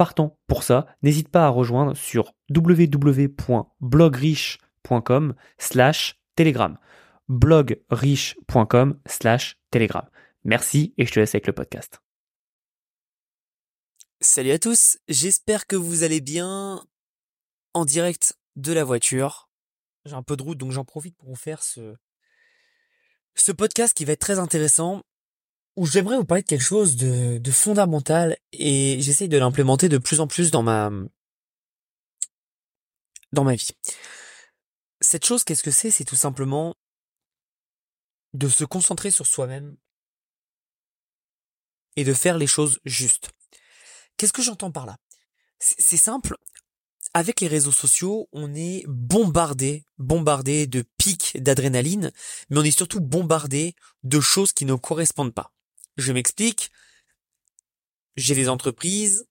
partant pour ça, n'hésite pas à rejoindre sur www.blogriche.com slash telegram. blogriche.com slash telegram. Merci et je te laisse avec le podcast. Salut à tous, j'espère que vous allez bien en direct de la voiture. J'ai un peu de route donc j'en profite pour vous faire ce, ce podcast qui va être très intéressant où j'aimerais vous parler de quelque chose de, de fondamental et j'essaye de l'implémenter de plus en plus dans ma dans ma vie. Cette chose, qu'est-ce que c'est? C'est tout simplement de se concentrer sur soi-même et de faire les choses justes. Qu'est-ce que j'entends par là? C'est simple. Avec les réseaux sociaux, on est bombardé, bombardé de pics d'adrénaline, mais on est surtout bombardé de choses qui ne correspondent pas. Je m'explique. J'ai des entreprises,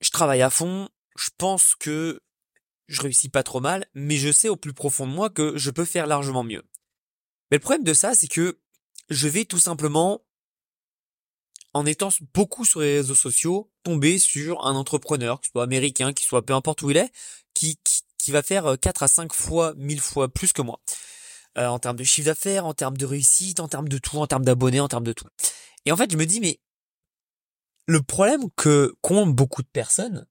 je travaille à fond, je pense que je réussis pas trop mal, mais je sais au plus profond de moi que je peux faire largement mieux. Mais le problème de ça, c'est que je vais tout simplement, en étant beaucoup sur les réseaux sociaux, tomber sur un entrepreneur, qu'il soit américain, qu'il soit peu importe où il est, qui, qui, va faire 4 à 5 fois, 1000 fois plus que moi. Euh, en termes de chiffre d'affaires, en termes de réussite, en termes de tout, en termes d'abonnés, en termes de tout. Et en fait, je me dis, mais le problème que qu'ont beaucoup de personnes,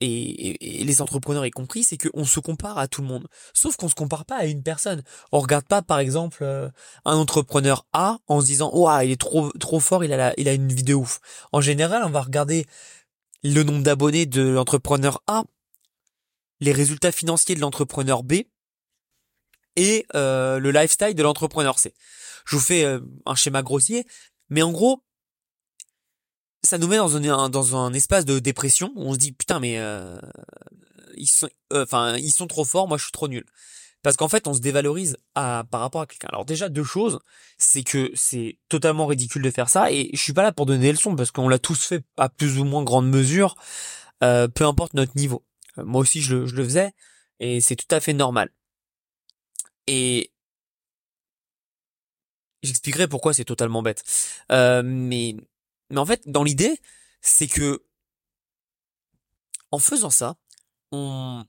et, les entrepreneurs y compris, c'est qu'on se compare à tout le monde. Sauf qu'on se compare pas à une personne. On regarde pas, par exemple, euh, un entrepreneur A en se disant, oh, il est trop trop fort, il a la, il a une vidéo ouf. En général, on va regarder le nombre d'abonnés de l'entrepreneur A, les résultats financiers de l'entrepreneur B et euh, le lifestyle de l'entrepreneur C. Je vous fais euh, un schéma grossier, mais en gros, ça nous met dans un, dans un espace de dépression où on se dit putain mais euh, ils sont euh, enfin ils sont trop forts, moi je suis trop nul. Parce qu'en fait, on se dévalorise à, par rapport à quelqu'un. Alors déjà, deux choses, c'est que c'est totalement ridicule de faire ça, et je suis pas là pour donner des leçons, parce qu'on l'a tous fait à plus ou moins grande mesure, euh, peu importe notre niveau. moi aussi, je le, je le faisais, et c'est tout à fait normal. Et j'expliquerai pourquoi c'est totalement bête. mais mais en fait, dans l'idée, c'est que en faisant ça, on,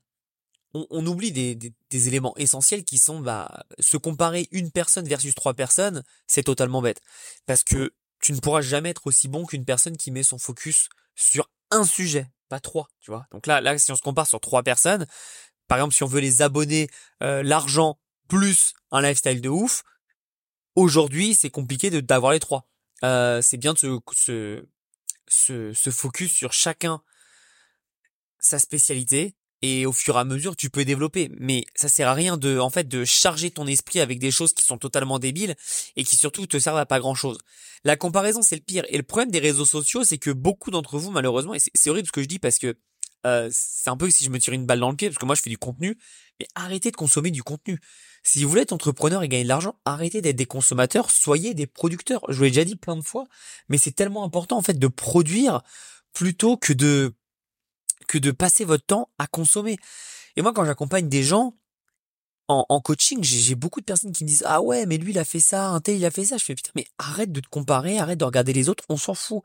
on, oublie des, des, éléments essentiels qui sont bah, se comparer une personne versus trois personnes, c'est totalement bête. Parce que tu ne pourras jamais être aussi bon qu'une personne qui met son focus sur un sujet, pas trois, tu vois. Donc là, là, si on se compare sur trois personnes, par exemple, si on veut les abonner, euh, l'argent plus un lifestyle de ouf, aujourd'hui, c'est compliqué d'avoir les trois. Euh, c'est bien de se, se, se, focus sur chacun sa spécialité et au fur et à mesure tu peux développer. Mais ça sert à rien de en fait de charger ton esprit avec des choses qui sont totalement débiles et qui surtout te servent à pas grand chose la comparaison c'est le pire. Et le problème des réseaux sociaux c'est que beaucoup d'entre vous malheureusement et c'est horrible ce que je dis parce que euh, c'est un peu si je me tire une balle dans le pied parce que moi je fais du contenu mais arrêtez de consommer du contenu si vous voulez être entrepreneur et gagner de l'argent, arrêtez d'être des consommateurs, soyez des producteurs. Je vous l'ai déjà dit plein de fois, mais c'est tellement important en fait de produire plutôt que de que de passer votre temps à consommer. Et moi, quand j'accompagne des gens en, coaching, j'ai beaucoup de personnes qui me disent ah ouais, mais lui il a fait ça, un tel il a fait ça. Je fais putain, mais arrête de te comparer, arrête de regarder les autres, on s'en fout.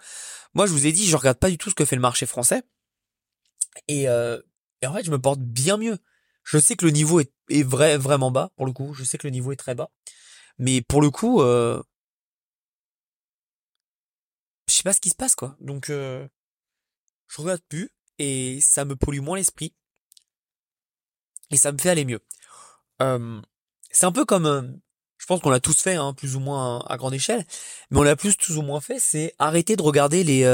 Moi, je vous ai dit, je regarde pas du tout ce que fait le marché français. Et, euh, et en fait, je me porte bien mieux. Je sais que le niveau est, est vrai, vraiment bas, pour le coup. Je sais que le niveau est très bas. Mais pour le coup, euh, je sais pas ce qui se passe, quoi. Donc, euh, je regarde plus et ça me pollue moins l'esprit. Et ça me fait aller mieux. C'est un peu comme, je pense qu'on l'a tous fait, hein, plus ou moins à, grande échelle, mais on l'a plus plus ou moins fait, c'est arrêter de regarder les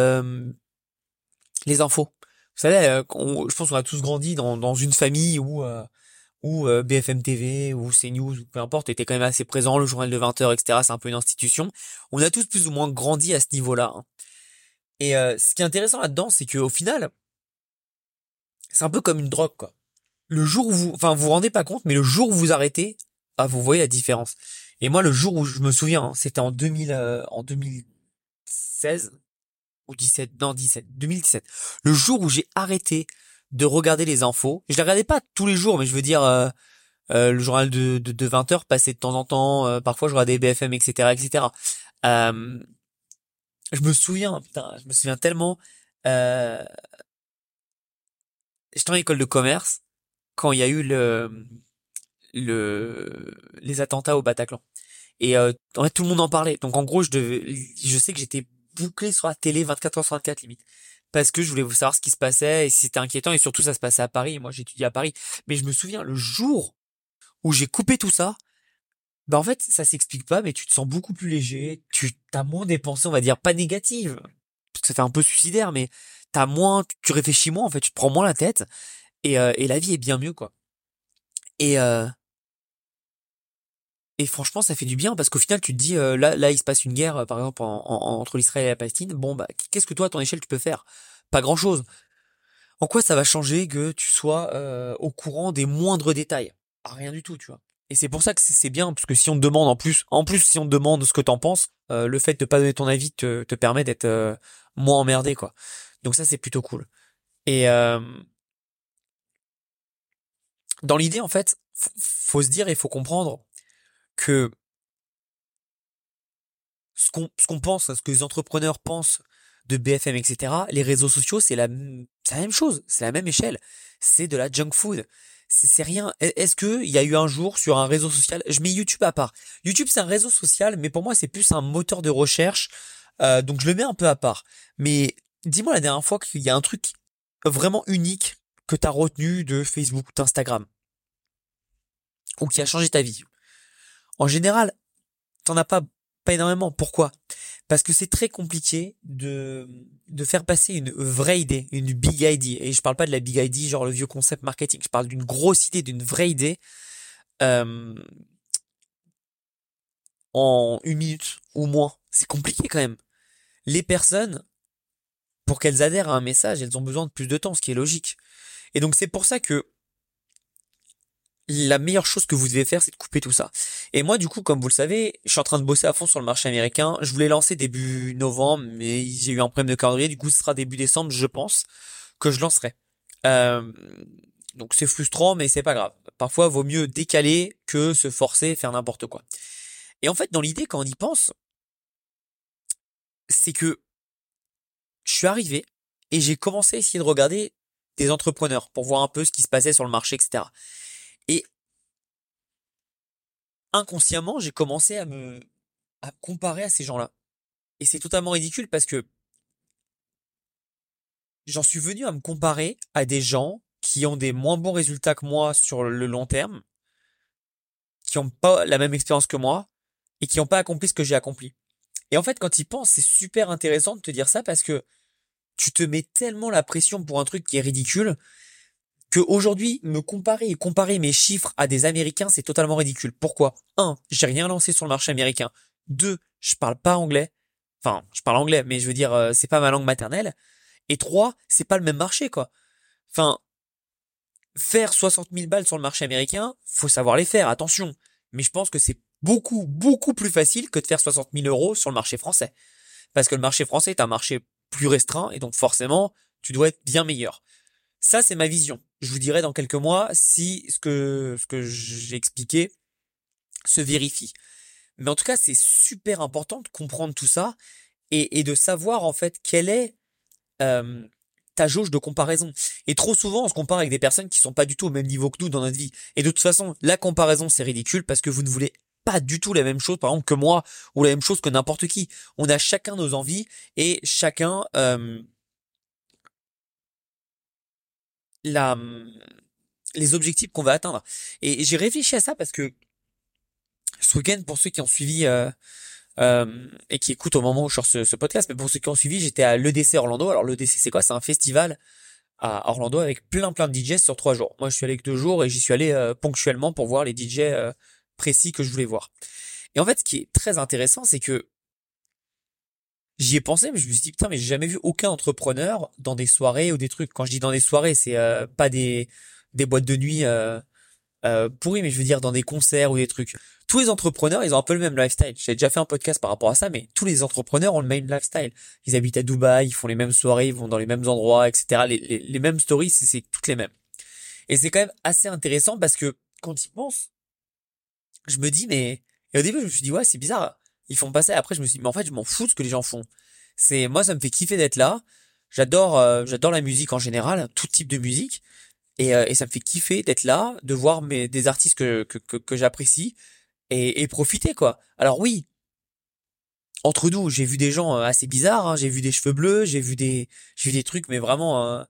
les infos. Savez, euh, je pense qu'on a tous grandi dans, dans une famille où euh, où euh, BFM TV ou CNews ou peu importe était quand même assez présent, le journal de 20h, etc. C'est un peu une institution. On a tous plus ou moins grandi à ce niveau-là. Hein. Et ce qui est intéressant là-dedans, c'est qu'au final, c'est un peu comme une drogue, quoi. le jour où vous, enfin, vous vous rendez pas compte, mais le jour où vous arrêtez, ah, vous voyez la différence. Et moi, le jour où je me souviens, hein, c'était en 2000, euh, en 2016 ou 17, non 17, 2017. Le jour où j'ai arrêté de regarder les infos, je les regardais pas tous les jours, mais je veux dire euh, euh, le journal de, de, 20 heures passait de temps en temps. parfois, je regardais BFM, etc., etc. je me souviens, putain, je me souviens tellement. J'étais en école de commerce quand il y a eu le le les attentats au Bataclan. Et euh, en fait, tout le monde en parlait. Donc en gros, je devais, je sais que j'étais bouclé sur la télé 24 heures sur 24 limite parce que je voulais savoir ce qui se passait et si c'était inquiétant et surtout ça se passait à Paris. moi, j'étudiais à Paris. Mais je me souviens le jour où j'ai coupé tout ça. Bah en fait, ça s'explique pas, mais tu te sens beaucoup plus léger. Tu as moins des pensées, on va dire, pas négatives, parce que ça fait un peu suicidaire, mais t'as moins, tu réfléchis moins en fait, tu te prends moins la tête et, euh, et la vie est bien mieux quoi. Et euh, et franchement, ça fait du bien parce qu'au final, tu te dis euh, là, là, il se passe une guerre, par exemple, entre l'Israël et la Palestine. Bon, bah, qu'est-ce que toi, à ton échelle, tu peux faire? Pas grand-chose. En quoi ça va changer que tu sois au courant des moindres détails? Ah, Rien du tout, tu vois. Et c'est pour ça que c'est bien, parce que si on te demande en plus, en plus si on te demande ce que t'en penses, le fait de pas donner ton avis te, te permet d'être moins emmerdé, quoi. Donc ça, c'est plutôt cool. Et euh, dans l'idée, en fait, faut se dire et faut comprendre que ce qu'on qu'on pense, ce que les entrepreneurs pensent de BFM, etc. Les réseaux sociaux, c'est la, la même chose, c'est la même échelle. C'est de la junk food. C'est rien. Est-ce que il y a eu un jour sur un réseau social, je mets YouTube à part. YouTube, c'est un réseau social, mais pour moi, c'est plus un moteur de recherche. Euh, donc je le mets un peu à part. Mais dis-moi la dernière fois qu'il y a un truc vraiment unique que tu as retenu de Facebook ou d'Instagram. Ou qui a changé ta vie. En général, t'en as pas, pas énormément. Pourquoi? Parce que c'est très compliqué de, de faire passer une vraie idée, une big idea. Et je parle pas de la big idea, genre le vieux concept marketing. Je parle d'une grosse idée, d'une vraie idée, euh, en une minute ou moins. C'est compliqué quand même. Les personnes, pour qu'elles adhèrent à un message, elles ont besoin de plus de temps, ce qui est logique. Et donc c'est pour ça que la meilleure chose que vous devez faire, c'est de couper tout ça. Et moi, du coup, comme vous le savez, je suis en train de bosser à fond sur le marché américain. Je voulais lancer début novembre, mais j'ai eu un problème de calendrier. Du coup, ce sera début décembre, je pense, que je lancerai. Euh, donc c'est frustrant, mais c'est pas grave. Parfois, vaut mieux décaler que se forcer, faire n'importe quoi. Et en fait, dans l'idée, quand on y pense, c'est que je suis arrivé et j'ai commencé à essayer de regarder des entrepreneurs pour voir un peu ce qui se passait sur le marché, etc. Et inconsciemment, j'ai commencé à me, comparer à ces gens-là. Et c'est totalement ridicule parce que j'en suis venu à me comparer à des gens qui ont des moins bons résultats que moi sur le long terme, qui n'ont pas la même expérience que moi et qui n'ont pas accompli ce que j'ai accompli. Et en fait, quand ils pensent, c'est super intéressant de te dire ça parce que tu te mets tellement la pression pour un truc qui est ridicule que aujourd'hui me comparer et comparer mes chiffres à des Américains, c'est totalement ridicule. Pourquoi? Un, j'ai rien lancé sur le marché américain. Deux, je parle pas anglais. Enfin, je parle anglais, mais je veux dire, euh, c'est pas ma langue maternelle. Et trois, c'est pas le même marché, quoi. Enfin, faire 60 000 balles sur le marché américain, faut savoir les faire, attention. Mais je pense que c'est beaucoup, beaucoup plus facile que de faire 60 000 euros sur le marché français. Parce que le marché français est un marché plus restreint et donc forcément, tu dois être bien meilleur. Ça, c'est ma vision. Je vous dirai dans quelques mois si ce que, ce que j'ai expliqué se vérifie. Mais en tout cas, c'est super important de comprendre tout ça et, et de savoir en fait quelle est euh, ta jauge de comparaison. Et trop souvent, on se compare avec des personnes qui sont pas du tout au même niveau que nous dans notre vie. Et de toute façon, la comparaison, c'est ridicule parce que vous ne voulez pas du tout la même chose, par exemple, que moi, ou la même chose que n'importe qui. On a chacun nos envies et chacun euh, la, les objectifs qu'on va atteindre. Et j'ai réfléchi à ça parce que ce week-end, pour ceux qui ont suivi euh, euh, et qui écoutent au moment où je sors ce, podcast, mais pour ceux qui ont suivi, j'étais à l'EDC Orlando. Alors l'EDC, c'est quoi? C'est un festival à Orlando avec plein plein de DJs sur trois jours. Moi, je suis allé que deux jours et j'y suis allé euh, ponctuellement pour voir les DJ euh, précis que je voulais voir. Et en fait, ce qui est très intéressant, c'est que j'y ai pensé, mais je me suis dit putain, mais j'ai jamais vu aucun entrepreneur dans des soirées ou des trucs. Quand je dis dans des soirées, c'est euh, pas des des boîtes de nuit euh, euh, pourries, mais je veux dire dans des concerts ou des trucs. Tous les entrepreneurs, ils ont un peu le même lifestyle. J'ai déjà fait un podcast par rapport à ça, mais tous les entrepreneurs ont le même lifestyle. Ils habitent à Dubaï, ils font les mêmes soirées, ils vont dans les mêmes endroits, etc. Les, les, les mêmes stories, c'est toutes les mêmes. Et c'est quand même assez intéressant parce que quand ils pensent, je me dis mais et au début je me suis dit ouais c'est bizarre, ils font pas ça. Et après je me suis dit mais en fait je m'en fous de ce que les gens font. C'est moi ça me fait kiffer d'être là. J'adore euh, j'adore la musique en général, tout type de musique. Et, euh, et ça me fait kiffer d'être là, de voir mes des artistes que que, que, que j'apprécie et, et profiter quoi. Alors oui, entre nous, j'ai vu des gens euh, assez bizarres, hein. j'ai vu des cheveux bleus, j'ai vu des j'ai vu des trucs mais vraiment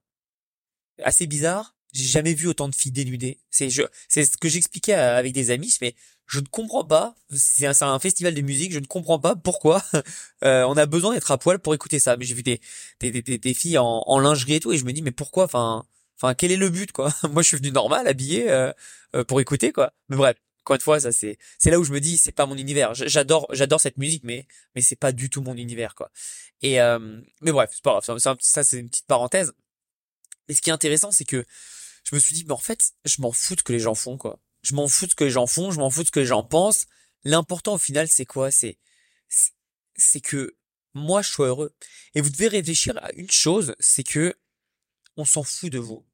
assez bizarres. J'ai jamais vu autant de filles dénudées. C'est je, c'est ce que j'expliquais avec des amis, mais je ne comprends pas. C'est un, festival de musique, je ne comprends pas pourquoi euh, on a besoin d'être à poil pour écouter ça. Mais j'ai vu des, des, des, des, filles en, en, lingerie et tout, et je me dis mais pourquoi Enfin, enfin, quel est le but quoi? Moi, je suis venu normal, habillé euh, euh, pour écouter quoi. Mais bref, encore une fois, ça c'est, c'est là où je me dis c'est pas mon univers. J'adore, j'adore cette musique, mais mais c'est pas du tout mon univers quoi. Et euh, mais bref, c'est pas grave. Ça, ça c'est une petite parenthèse. Mais ce qui est intéressant, c'est que je me suis dit, mais en fait, je m'en fous de que les gens font, quoi. Je m'en fous de ce que les gens font, je m'en fous de ce que les gens pensent. L'important au final, c'est quoi? C'est c'est que moi, je sois heureux. Et vous devez réfléchir à une chose, c'est que on s'en fout de vous.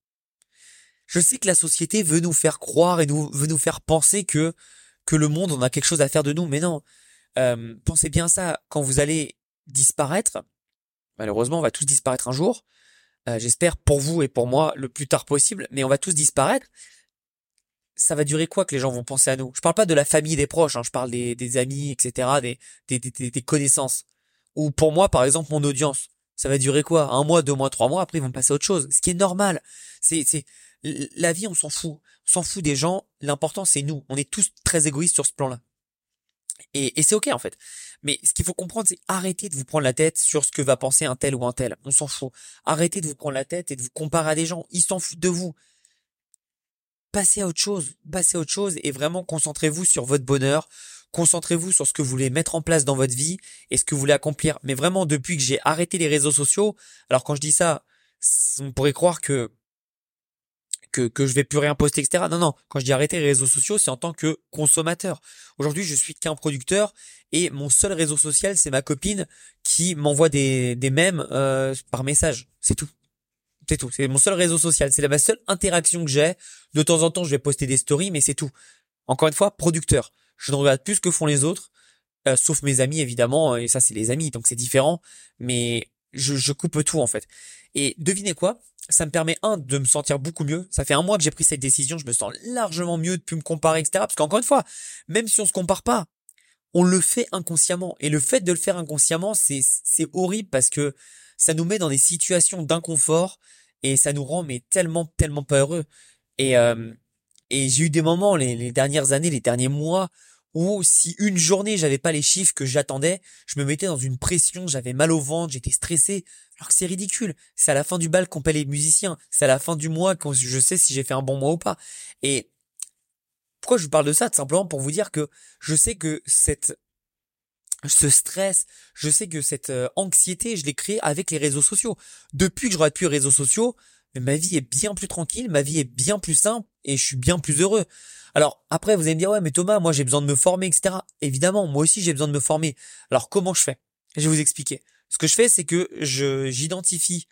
Je sais que la société veut nous faire croire et nous veut nous faire penser que que le monde on a quelque chose à faire de nous, mais non. Euh, pensez bien ça quand vous allez disparaître. Malheureusement, on va tous disparaître un jour. Euh, j'espère pour vous et pour moi le plus tard possible, mais on va tous disparaître. Ça va durer quoi que les gens vont penser à nous? Je parle pas de la famille des proches, hein, je parle des, des amis, etc., des, des, des, des, connaissances. Ou pour moi, par exemple, mon audience. Ça va durer quoi? Un mois, deux mois, trois mois, après ils vont passer à autre chose. Ce qui est normal. C'est, c'est la vie, on s'en fout. On s'en fout des gens. L'important, c'est nous. On est tous très égoïstes sur ce plan-là. Et, et c'est ok en fait. Mais ce qu'il faut comprendre, c'est arrêter de vous prendre la tête sur ce que va penser un tel ou un tel. On s'en fout. Arrêtez de vous prendre la tête et de vous comparer à des gens. Ils s'en foutent de vous. Passez à autre chose. Passez à autre chose et vraiment concentrez-vous sur votre bonheur. Concentrez-vous sur ce que vous voulez mettre en place dans votre vie et ce que vous voulez accomplir. Mais vraiment, depuis que j'ai arrêté les réseaux sociaux, alors quand je dis ça, on pourrait croire que que, que je vais plus rien poster, etc. Non, non. Quand je dis arrêter les réseaux sociaux, c'est en tant que consommateur. Aujourd'hui, je suis qu'un producteur et mon seul réseau social, c'est ma copine qui m'envoie des, des mèmes euh, par message. C'est tout. C'est tout. C'est mon seul réseau social. C'est la seule interaction que j'ai. De temps en temps, je vais poster des stories, mais c'est tout. Encore une fois, producteur. Je ne regarde plus ce que font les autres, euh, sauf mes amis évidemment. Et ça, c'est les amis, donc c'est différent. Mais je, je coupe tout en fait. Et devinez quoi? Ça me permet un de me sentir beaucoup mieux. Ça fait un mois que j'ai pris cette décision, je me sens largement mieux de plus me comparer, etc. Parce qu'encore une fois, même si on se compare pas, on le fait inconsciemment. Et le fait de le faire inconsciemment, c'est c'est horrible parce que ça nous met dans des situations d'inconfort et ça nous rend mais tellement tellement pas heureux. Et euh, et j'ai eu des moments les, les dernières années, les derniers mois où si une journée j'avais pas les chiffres que j'attendais, je me mettais dans une pression, j'avais mal au ventre, j'étais stressé, alors que c'est ridicule. C'est à la fin du bal qu'on paie les musiciens, c'est à la fin du mois quand je sais si j'ai fait un bon mois ou pas. Et pourquoi je vous parle de ça? Tout simplement pour vous dire que je sais que cette ce stress, je sais que cette euh, anxiété, je l'ai créée avec les réseaux sociaux. Depuis que je plus les réseaux sociaux, ma vie est bien plus tranquille, ma vie est bien plus simple et je suis bien plus heureux. Alors après, vous allez me dire, ouais, mais Thomas, moi j'ai besoin de me former, etc. Évidemment, moi aussi j'ai besoin de me former. Alors comment je fais? Je vais vous expliquer. Ce que je fais, c'est que je j'identifie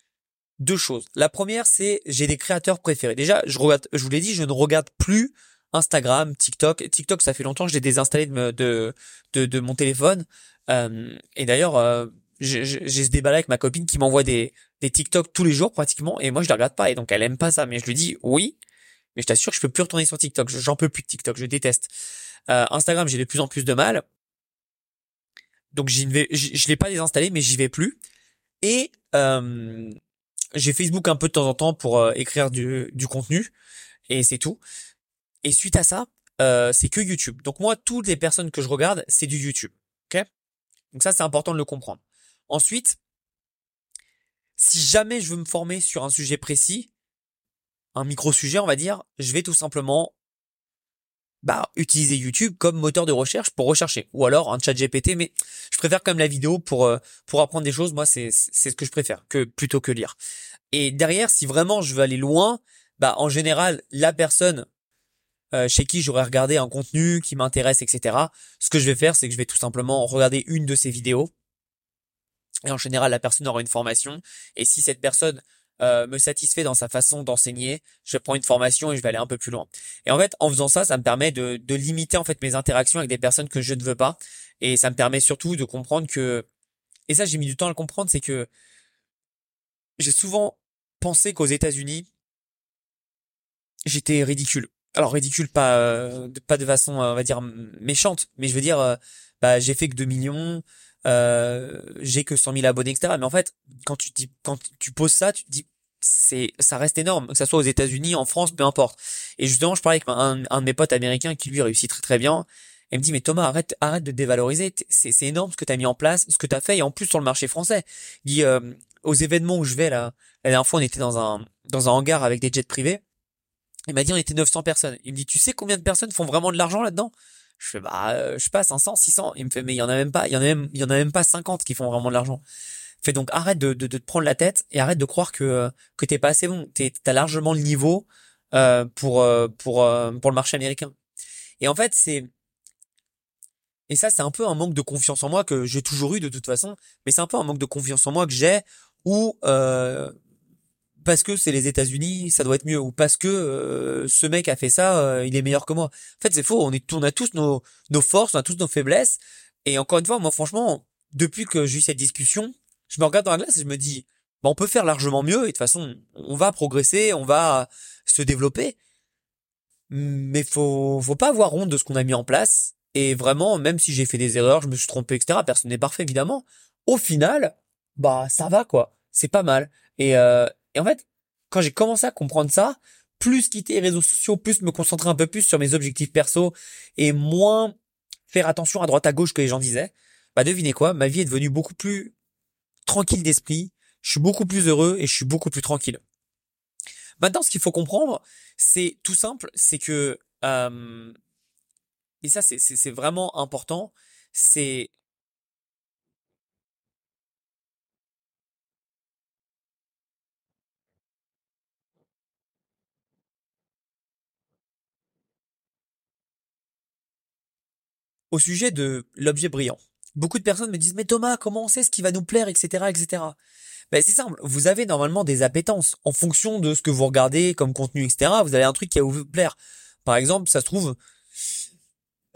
deux choses. La première, c'est j'ai des créateurs préférés. Déjà, je regarde, je vous l'ai dit, je ne regarde plus Instagram, TikTok. TikTok, ça fait longtemps que je l'ai désinstallé de, de, de, de, mon téléphone. Euh, et d'ailleurs, euh, j'ai ce débat avec ma copine qui m'envoie des, des TikTok tous les jours pratiquement, et moi je les regarde pas, et donc elle aime pas ça. Mais je lui dis oui, mais je t'assure je peux plus retourner sur TikTok. J'en peux plus de TikTok, je déteste. Euh, Instagram, j'ai de plus en plus de mal. Donc j'y vais, je l'ai pas désinstallé, mais j'y vais plus. Et euh, j'ai Facebook un peu de temps en temps pour euh, écrire du, du contenu, et c'est tout. Et suite à ça, euh, c'est que YouTube. Donc moi, toutes les personnes que je regarde, c'est du YouTube. Ok? Donc ça, c'est important de le comprendre. Ensuite, si jamais je veux me former sur un sujet précis, un micro-sujet, on va dire, je vais tout simplement bah, utiliser YouTube comme moteur de recherche pour rechercher. Ou alors un chat GPT, mais je préfère quand même la vidéo pour, euh, pour apprendre des choses. Moi, c'est, c'est ce que je préfère que plutôt que lire. Et derrière, si vraiment je veux aller loin, bah en général la personne euh, chez qui j'aurais regardé un contenu qui m'intéresse, etc. Ce que je vais faire, c'est que je vais tout simplement regarder une de ces vidéos. Et en général, la personne aura une formation. Et si cette personne euh, me satisfait dans sa façon d'enseigner, je prends une formation et je vais aller un peu plus loin. Et en fait, en faisant ça, ça me permet de, de limiter en fait mes interactions avec des personnes que je ne veux pas. Et ça me permet surtout de comprendre que, et ça j'ai mis du temps à le comprendre, c'est que j'ai souvent pensé qu'aux États-Unis, j'étais ridicule alors ridicule pas euh, pas de façon euh, on va dire méchante mais je veux dire euh, bah j'ai fait que 2 millions j'ai que 100 000 abonnés etc mais en fait quand tu dis quand tu poses ça tu te dis c'est ça reste énorme que ça soit aux États-Unis en France peu importe. Et justement je parlais avec un, un de mes potes américains qui lui réussit très très bien. Et me dit mais Thomas arrête arrête de dévaloriser. C'est c'est énorme ce que tu as mis en place ce que tu as fait. Et en plus sur le marché français il dit aux événements où je vais là la dernière fois on était dans un dans un hangar avec des jets privés il m'a dit on était 900 personnes. Il me dit tu sais combien de personnes font vraiment de l'argent là-dedans? Je fais bah euh, je sais pas 500, 600. Il me fait mais il y en a même pas, il y en a même il y en a même pas 50 qui font vraiment de l'argent. Fait donc arrête de, de, de, te prendre la tête et arrête de croire que euh, que t'es pas assez bon. T'es t'as largement le niveau euh, pour euh, pour euh, pour le marché américain. Et en fait c'est et ça c'est un peu un manque de confiance en moi que j'ai toujours eu de toute façon, mais c'est un peu un manque de confiance en moi que j'ai où euh, parce que c'est les États-Unis, ça doit être mieux, ou parce que euh, ce mec a fait ça, euh, il est meilleur que moi. En fait, c'est faux. On est, on a tous nos, nos forces, on a tous nos faiblesses. Et encore une fois, moi, franchement, depuis que j'ai eu cette discussion, je me regarde dans la glace et je me dis, bah, on peut faire largement mieux. Et de toute façon, on va progresser, on va se développer. Mais faut, faut pas avoir honte de ce qu'on a mis en place. Et vraiment, même si j'ai fait des erreurs, je me suis trompé, etc. Personne n'est parfait, évidemment. Au final, bah, ça va, quoi. C'est pas mal. Et, euh, et en fait, quand j'ai commencé à comprendre ça, plus quitter les réseaux sociaux, plus me concentrer un peu plus sur mes objectifs perso et moins faire attention à droite à gauche que les gens disaient, bah devinez quoi, ma vie est devenue beaucoup plus tranquille d'esprit, je suis beaucoup plus heureux et je suis beaucoup plus tranquille. Maintenant, ce qu'il faut comprendre, c'est tout simple, c'est que euh, et ça c'est vraiment important, c'est au sujet de l'objet brillant. Beaucoup de personnes me disent mais Thomas comment on sait ce qui va nous plaire etc etc. Ben c'est simple, vous avez normalement des appétences en fonction de ce que vous regardez comme contenu etc. Vous avez un truc qui va vous plaire. Par exemple ça se trouve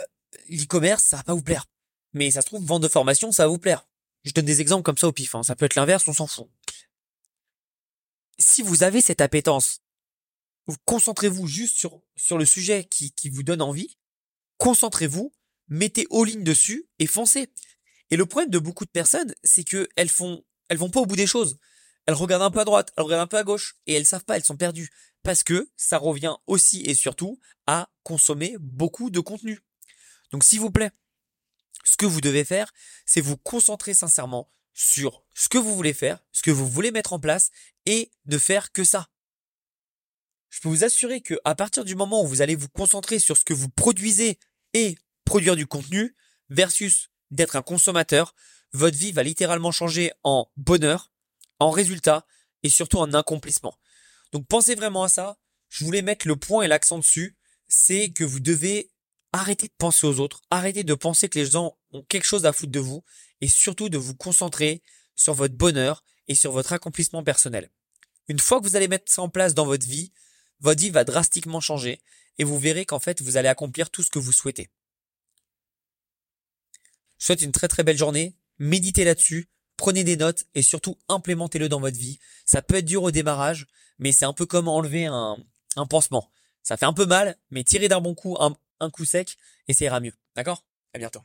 euh, l'e-commerce ça va pas vous plaire, mais ça se trouve vente de formation ça va vous plaire. Je donne des exemples comme ça au pif. Hein. Ça peut être l'inverse, on s'en fout. Si vous avez cette appétence, concentrez-vous juste sur sur le sujet qui qui vous donne envie. Concentrez-vous mettez all-in dessus et foncez. Et le problème de beaucoup de personnes, c'est que elles font, elles vont pas au bout des choses. Elles regardent un peu à droite, elles regardent un peu à gauche, et elles savent pas, elles sont perdues. Parce que ça revient aussi et surtout à consommer beaucoup de contenu. Donc s'il vous plaît, ce que vous devez faire, c'est vous concentrer sincèrement sur ce que vous voulez faire, ce que vous voulez mettre en place, et ne faire que ça. Je peux vous assurer que à partir du moment où vous allez vous concentrer sur ce que vous produisez et produire du contenu versus d'être un consommateur, votre vie va littéralement changer en bonheur, en résultat et surtout en accomplissement. Donc pensez vraiment à ça. Je voulais mettre le point et l'accent dessus. C'est que vous devez arrêter de penser aux autres, arrêter de penser que les gens ont quelque chose à foutre de vous et surtout de vous concentrer sur votre bonheur et sur votre accomplissement personnel. Une fois que vous allez mettre ça en place dans votre vie, votre vie va drastiquement changer et vous verrez qu'en fait vous allez accomplir tout ce que vous souhaitez. Je souhaite une très très belle journée. Méditez là-dessus. Prenez des notes et surtout implémentez-le dans votre vie. Ça peut être dur au démarrage, mais c'est un peu comme enlever un, un pansement. Ça fait un peu mal, mais tirez d'un bon coup un, un coup sec et ça ira mieux. D'accord? À bientôt.